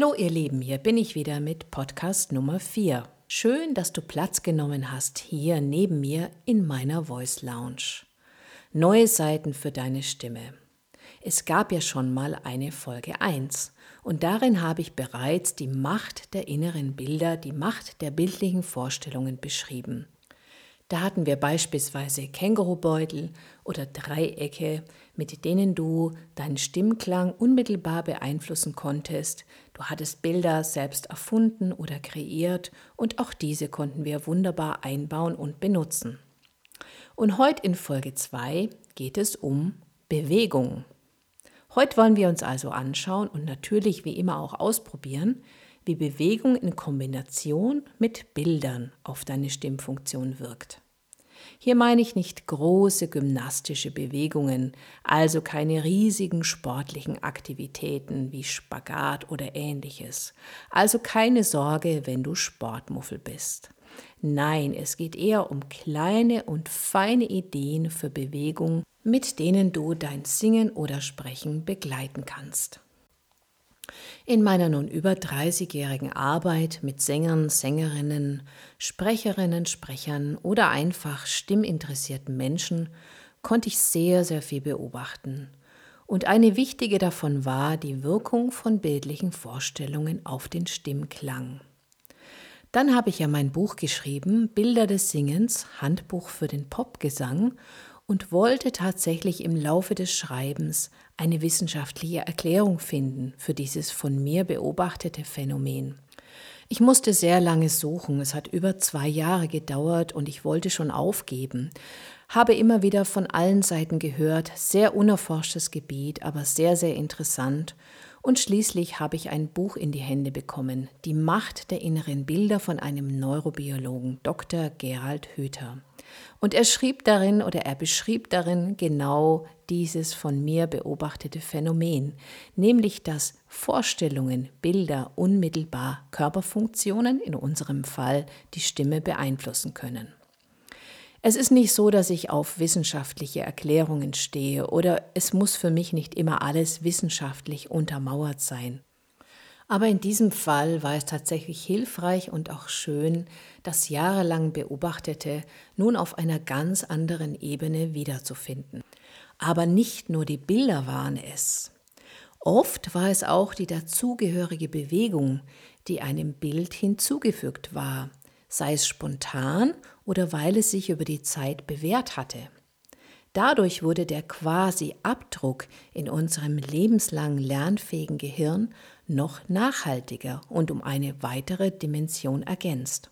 Hallo ihr Lieben, hier bin ich wieder mit Podcast Nummer 4. Schön, dass du Platz genommen hast hier neben mir in meiner Voice Lounge. Neue Seiten für deine Stimme. Es gab ja schon mal eine Folge 1 und darin habe ich bereits die Macht der inneren Bilder, die Macht der bildlichen Vorstellungen beschrieben. Da hatten wir beispielsweise Kängurubeutel oder Dreiecke, mit denen du deinen Stimmklang unmittelbar beeinflussen konntest. Du hattest Bilder selbst erfunden oder kreiert und auch diese konnten wir wunderbar einbauen und benutzen. Und heute in Folge 2 geht es um Bewegung. Heute wollen wir uns also anschauen und natürlich wie immer auch ausprobieren, wie Bewegung in Kombination mit Bildern auf deine Stimmfunktion wirkt. Hier meine ich nicht große gymnastische Bewegungen, also keine riesigen sportlichen Aktivitäten wie Spagat oder ähnliches. Also keine Sorge, wenn du Sportmuffel bist. Nein, es geht eher um kleine und feine Ideen für Bewegung, mit denen du dein Singen oder Sprechen begleiten kannst. In meiner nun über 30-jährigen Arbeit mit Sängern, Sängerinnen, Sprecherinnen, Sprechern oder einfach stimminteressierten Menschen konnte ich sehr, sehr viel beobachten. Und eine wichtige davon war die Wirkung von bildlichen Vorstellungen auf den Stimmklang. Dann habe ich ja mein Buch geschrieben, Bilder des Singens, Handbuch für den Popgesang, und wollte tatsächlich im Laufe des Schreibens eine wissenschaftliche Erklärung finden für dieses von mir beobachtete Phänomen. Ich musste sehr lange suchen, es hat über zwei Jahre gedauert und ich wollte schon aufgeben, habe immer wieder von allen Seiten gehört, sehr unerforschtes Gebiet, aber sehr, sehr interessant und schließlich habe ich ein Buch in die Hände bekommen, Die Macht der inneren Bilder von einem Neurobiologen, Dr. Gerald Hüther. Und er schrieb darin oder er beschrieb darin genau dieses von mir beobachtete Phänomen, nämlich dass Vorstellungen, Bilder unmittelbar Körperfunktionen, in unserem Fall die Stimme, beeinflussen können. Es ist nicht so, dass ich auf wissenschaftliche Erklärungen stehe oder es muss für mich nicht immer alles wissenschaftlich untermauert sein. Aber in diesem Fall war es tatsächlich hilfreich und auch schön, das jahrelang Beobachtete nun auf einer ganz anderen Ebene wiederzufinden. Aber nicht nur die Bilder waren es. Oft war es auch die dazugehörige Bewegung, die einem Bild hinzugefügt war, sei es spontan oder weil es sich über die Zeit bewährt hatte. Dadurch wurde der quasi Abdruck in unserem lebenslang lernfähigen Gehirn noch nachhaltiger und um eine weitere Dimension ergänzt.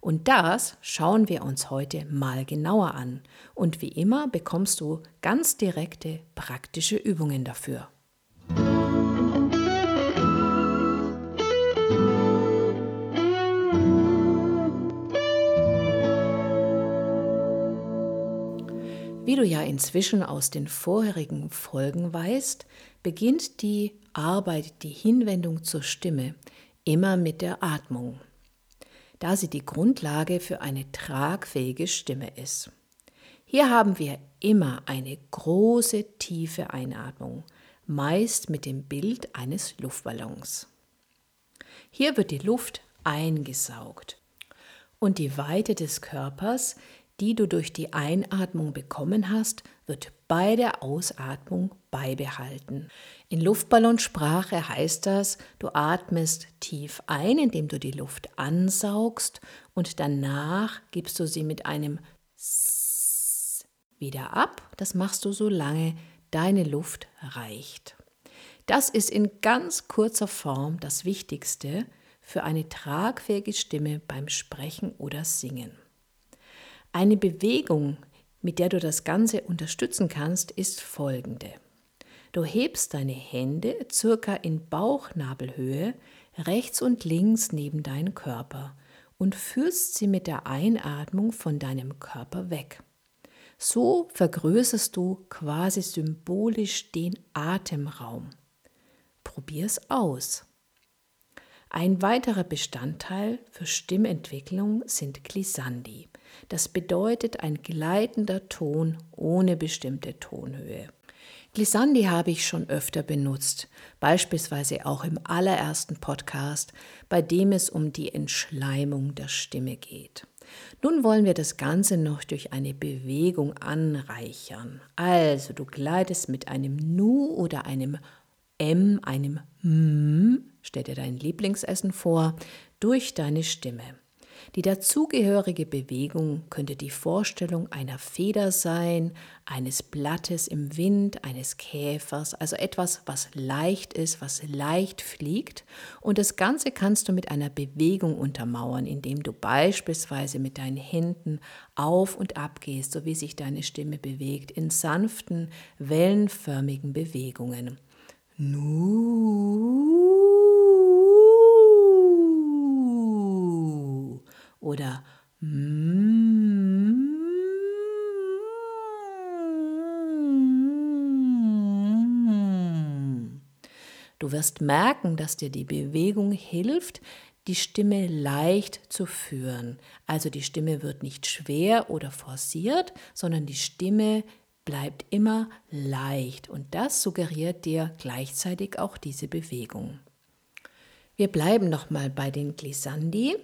Und das schauen wir uns heute mal genauer an. Und wie immer bekommst du ganz direkte praktische Übungen dafür. Wie du ja inzwischen aus den vorherigen Folgen weißt, beginnt die Arbeit, die Hinwendung zur Stimme immer mit der Atmung, da sie die Grundlage für eine tragfähige Stimme ist. Hier haben wir immer eine große, tiefe Einatmung, meist mit dem Bild eines Luftballons. Hier wird die Luft eingesaugt und die Weite des Körpers die du durch die Einatmung bekommen hast, wird bei der Ausatmung beibehalten. In Luftballonsprache heißt das, du atmest tief ein, indem du die Luft ansaugst und danach gibst du sie mit einem S wieder ab. Das machst du so lange deine Luft reicht. Das ist in ganz kurzer Form das Wichtigste für eine tragfähige Stimme beim Sprechen oder Singen. Eine Bewegung, mit der du das Ganze unterstützen kannst, ist folgende. Du hebst deine Hände circa in Bauchnabelhöhe rechts und links neben deinen Körper und führst sie mit der Einatmung von deinem Körper weg. So vergrößerst du quasi symbolisch den Atemraum. Probier's aus. Ein weiterer Bestandteil für Stimmentwicklung sind Glissandi. Das bedeutet ein gleitender Ton ohne bestimmte Tonhöhe. Glissandi habe ich schon öfter benutzt, beispielsweise auch im allerersten Podcast, bei dem es um die Entschleimung der Stimme geht. Nun wollen wir das Ganze noch durch eine Bewegung anreichern. Also du gleitest mit einem Nu oder einem M, einem M, stell dir dein Lieblingsessen vor, durch deine Stimme. Die dazugehörige Bewegung könnte die Vorstellung einer Feder sein, eines Blattes im Wind, eines Käfers, also etwas, was leicht ist, was leicht fliegt. Und das Ganze kannst du mit einer Bewegung untermauern, indem du beispielsweise mit deinen Händen auf und ab gehst, so wie sich deine Stimme bewegt, in sanften, wellenförmigen Bewegungen. Nu oder Du wirst merken, dass dir die Bewegung hilft, die Stimme leicht zu führen. Also die Stimme wird nicht schwer oder forciert, sondern die Stimme bleibt immer leicht und das suggeriert dir gleichzeitig auch diese Bewegung. Wir bleiben nochmal bei den Glissandi,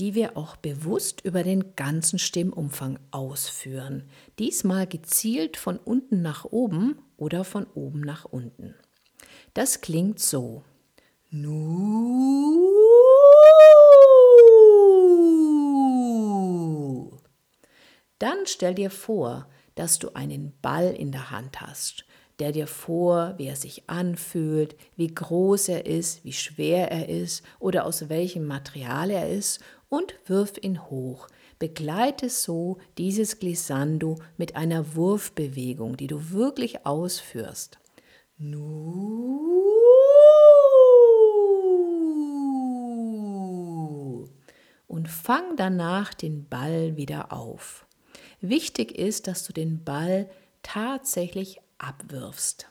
die wir auch bewusst über den ganzen Stimmumfang ausführen. Diesmal gezielt von unten nach oben oder von oben nach unten. Das klingt so. Nu. Dann stell dir vor, dass du einen Ball in der Hand hast Stell dir vor, wie er sich anfühlt, wie groß er ist, wie schwer er ist oder aus welchem Material er ist und wirf ihn hoch. Begleite so dieses Glissando mit einer Wurfbewegung, die du wirklich ausführst. Und fang danach den Ball wieder auf. Wichtig ist, dass du den Ball tatsächlich abwirfst.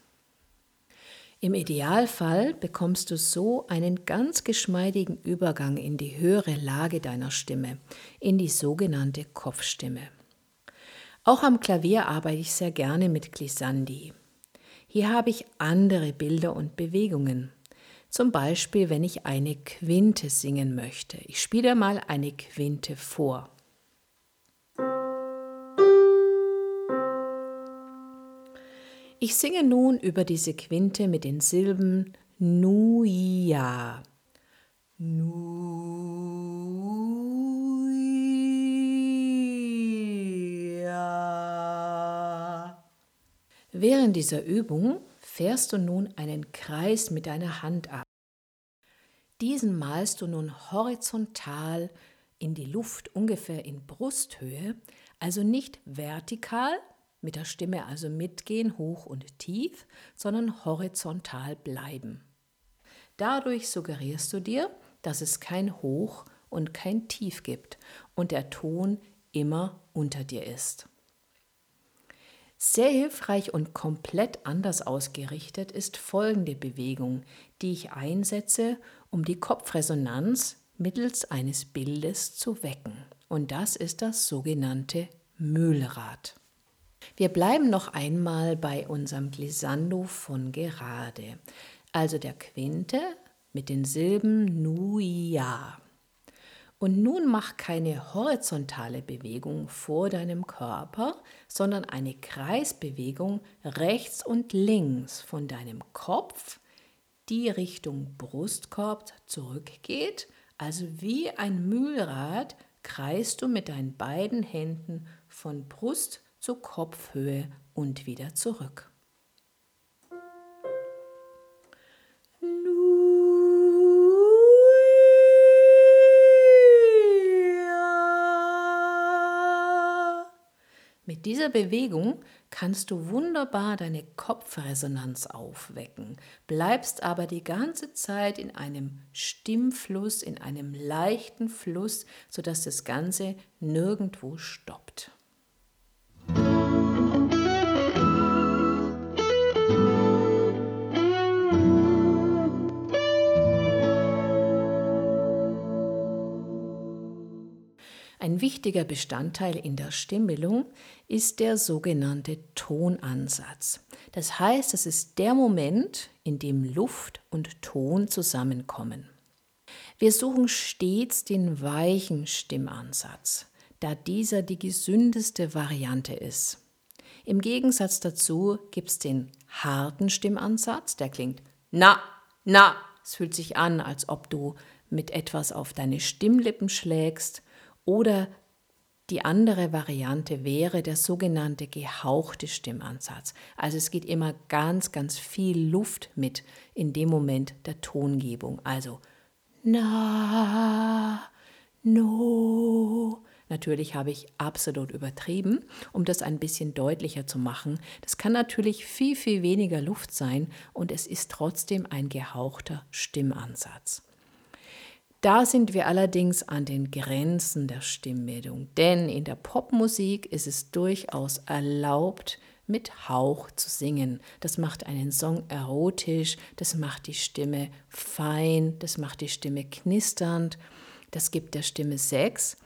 Im Idealfall bekommst du so einen ganz geschmeidigen Übergang in die höhere Lage deiner Stimme, in die sogenannte Kopfstimme. Auch am Klavier arbeite ich sehr gerne mit Glissandi. Hier habe ich andere Bilder und Bewegungen. Zum Beispiel, wenn ich eine Quinte singen möchte. Ich spiele mal eine Quinte vor. Ich singe nun über diese Quinte mit den Silben Nuia. Nuia. Während dieser Übung fährst du nun einen Kreis mit deiner Hand ab. Diesen malst du nun horizontal in die Luft, ungefähr in Brusthöhe, also nicht vertikal, mit der Stimme also mitgehen, hoch und tief, sondern horizontal bleiben. Dadurch suggerierst du dir, dass es kein Hoch und kein Tief gibt und der Ton immer unter dir ist. Sehr hilfreich und komplett anders ausgerichtet ist folgende Bewegung, die ich einsetze, um die Kopfresonanz mittels eines Bildes zu wecken. Und das ist das sogenannte Mühlrad. Wir bleiben noch einmal bei unserem Glissando von gerade, also der Quinte mit den Silben Nuia. Und nun mach keine horizontale Bewegung vor deinem Körper, sondern eine Kreisbewegung rechts und links von deinem Kopf, die Richtung Brustkorb zurückgeht. Also wie ein Mühlrad kreist du mit deinen beiden Händen von Brust zu Kopfhöhe und wieder zurück. Mit dieser Bewegung kannst du wunderbar deine Kopfresonanz aufwecken, bleibst aber die ganze Zeit in einem Stimmfluss, in einem leichten Fluss, sodass das Ganze nirgendwo stoppt. Ein wichtiger Bestandteil in der Stimmbildung ist der sogenannte Tonansatz. Das heißt, es ist der Moment, in dem Luft und Ton zusammenkommen. Wir suchen stets den weichen Stimmansatz, da dieser die gesündeste Variante ist. Im Gegensatz dazu gibt es den harten Stimmansatz, der klingt na, na. Es fühlt sich an, als ob du mit etwas auf deine Stimmlippen schlägst oder die andere Variante wäre der sogenannte gehauchte Stimmansatz. Also es geht immer ganz, ganz viel Luft mit in dem Moment der Tongebung. Also na, no. Natürlich habe ich absolut übertrieben, um das ein bisschen deutlicher zu machen. Das kann natürlich viel, viel weniger Luft sein und es ist trotzdem ein gehauchter Stimmansatz. Da sind wir allerdings an den Grenzen der Stimmbildung, denn in der Popmusik ist es durchaus erlaubt, mit Hauch zu singen. Das macht einen Song erotisch, das macht die Stimme fein, das macht die Stimme knisternd, das gibt der Stimme Sex.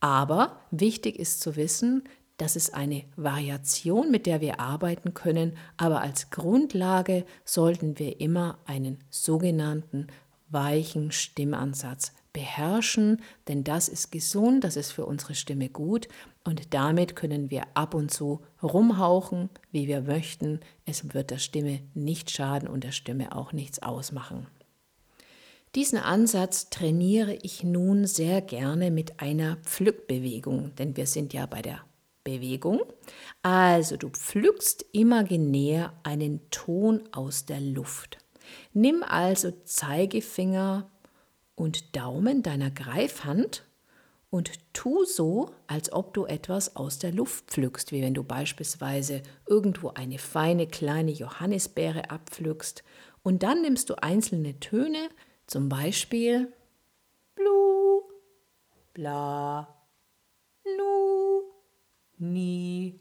Aber wichtig ist zu wissen, das ist eine Variation, mit der wir arbeiten können, aber als Grundlage sollten wir immer einen sogenannten weichen Stimmansatz beherrschen, denn das ist gesund, das ist für unsere Stimme gut und damit können wir ab und zu rumhauchen, wie wir möchten. Es wird der Stimme nicht schaden und der Stimme auch nichts ausmachen. Diesen Ansatz trainiere ich nun sehr gerne mit einer Pflückbewegung, denn wir sind ja bei der Bewegung. Also du pflückst imaginär einen Ton aus der Luft. Nimm also Zeigefinger und Daumen deiner Greifhand und tu so, als ob du etwas aus der Luft pflückst, wie wenn du beispielsweise irgendwo eine feine kleine Johannisbeere abpflückst. Und dann nimmst du einzelne Töne, zum Beispiel Blu, Bla, Nu, Ni,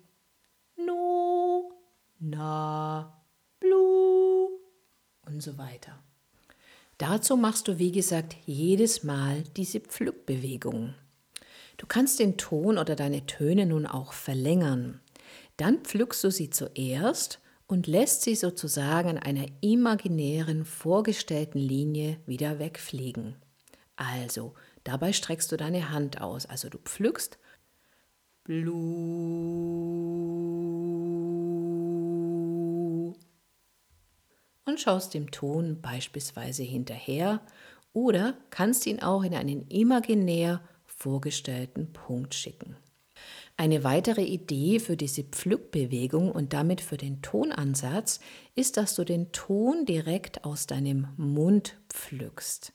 No, Na, und so weiter. Dazu machst du, wie gesagt, jedes Mal diese Pflückbewegung. Du kannst den Ton oder deine Töne nun auch verlängern. Dann pflückst du sie zuerst und lässt sie sozusagen an einer imaginären vorgestellten Linie wieder wegfliegen. Also, dabei streckst du deine Hand aus. Also du pflückst Blue und schaust dem Ton beispielsweise hinterher oder kannst ihn auch in einen imaginär vorgestellten Punkt schicken. Eine weitere Idee für diese Pflückbewegung und damit für den Tonansatz ist, dass du den Ton direkt aus deinem Mund pflückst.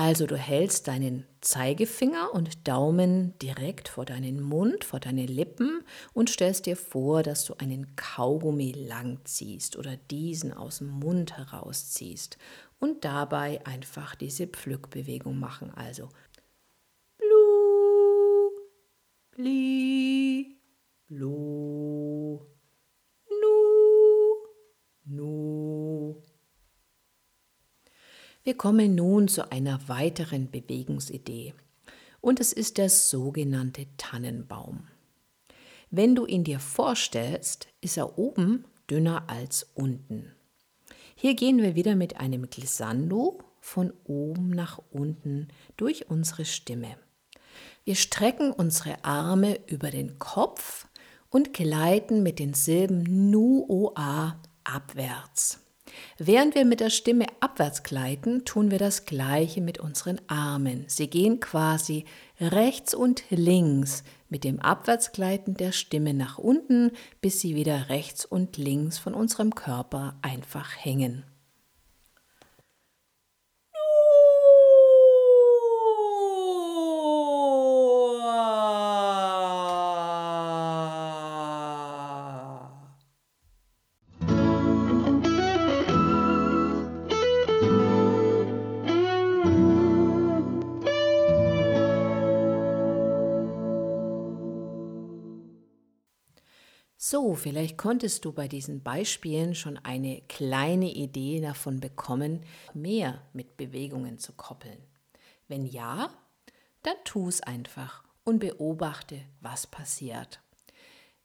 Also du hältst deinen Zeigefinger und Daumen direkt vor deinen Mund, vor deine Lippen und stellst dir vor, dass du einen Kaugummi lang ziehst oder diesen aus dem Mund herausziehst und dabei einfach diese Pflückbewegung machen. Also Blu, Bli, Blu, Nu, Nu. Wir kommen nun zu einer weiteren Bewegungsidee und es ist der sogenannte Tannenbaum. Wenn du ihn dir vorstellst, ist er oben dünner als unten. Hier gehen wir wieder mit einem Glissando von oben nach unten durch unsere Stimme. Wir strecken unsere Arme über den Kopf und gleiten mit den Silben Nu, O, A abwärts. Während wir mit der Stimme abwärts gleiten, tun wir das gleiche mit unseren Armen. Sie gehen quasi rechts und links mit dem Abwärtsgleiten der Stimme nach unten, bis sie wieder rechts und links von unserem Körper einfach hängen. So, vielleicht konntest du bei diesen Beispielen schon eine kleine Idee davon bekommen, mehr mit Bewegungen zu koppeln. Wenn ja, dann tu es einfach und beobachte, was passiert.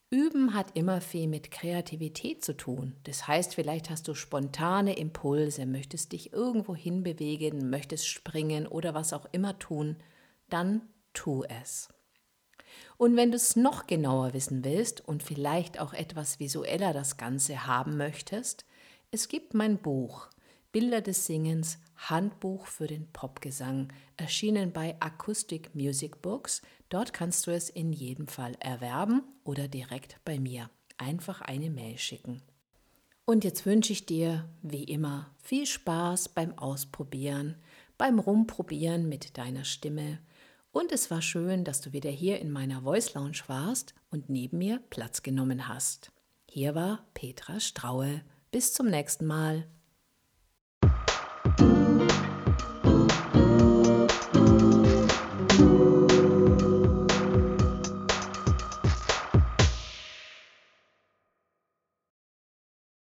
Üben hat immer viel mit Kreativität zu tun. Das heißt, vielleicht hast du spontane Impulse, möchtest dich irgendwo hinbewegen, möchtest springen oder was auch immer tun, dann tu es. Und wenn du es noch genauer wissen willst und vielleicht auch etwas visueller das Ganze haben möchtest, es gibt mein Buch Bilder des Singens Handbuch für den Popgesang, erschienen bei Acoustic Music Books. Dort kannst du es in jedem Fall erwerben oder direkt bei mir. Einfach eine Mail schicken. Und jetzt wünsche ich dir, wie immer, viel Spaß beim Ausprobieren, beim Rumprobieren mit deiner Stimme. Und es war schön, dass du wieder hier in meiner Voice Lounge warst und neben mir Platz genommen hast. Hier war Petra Straue. Bis zum nächsten Mal.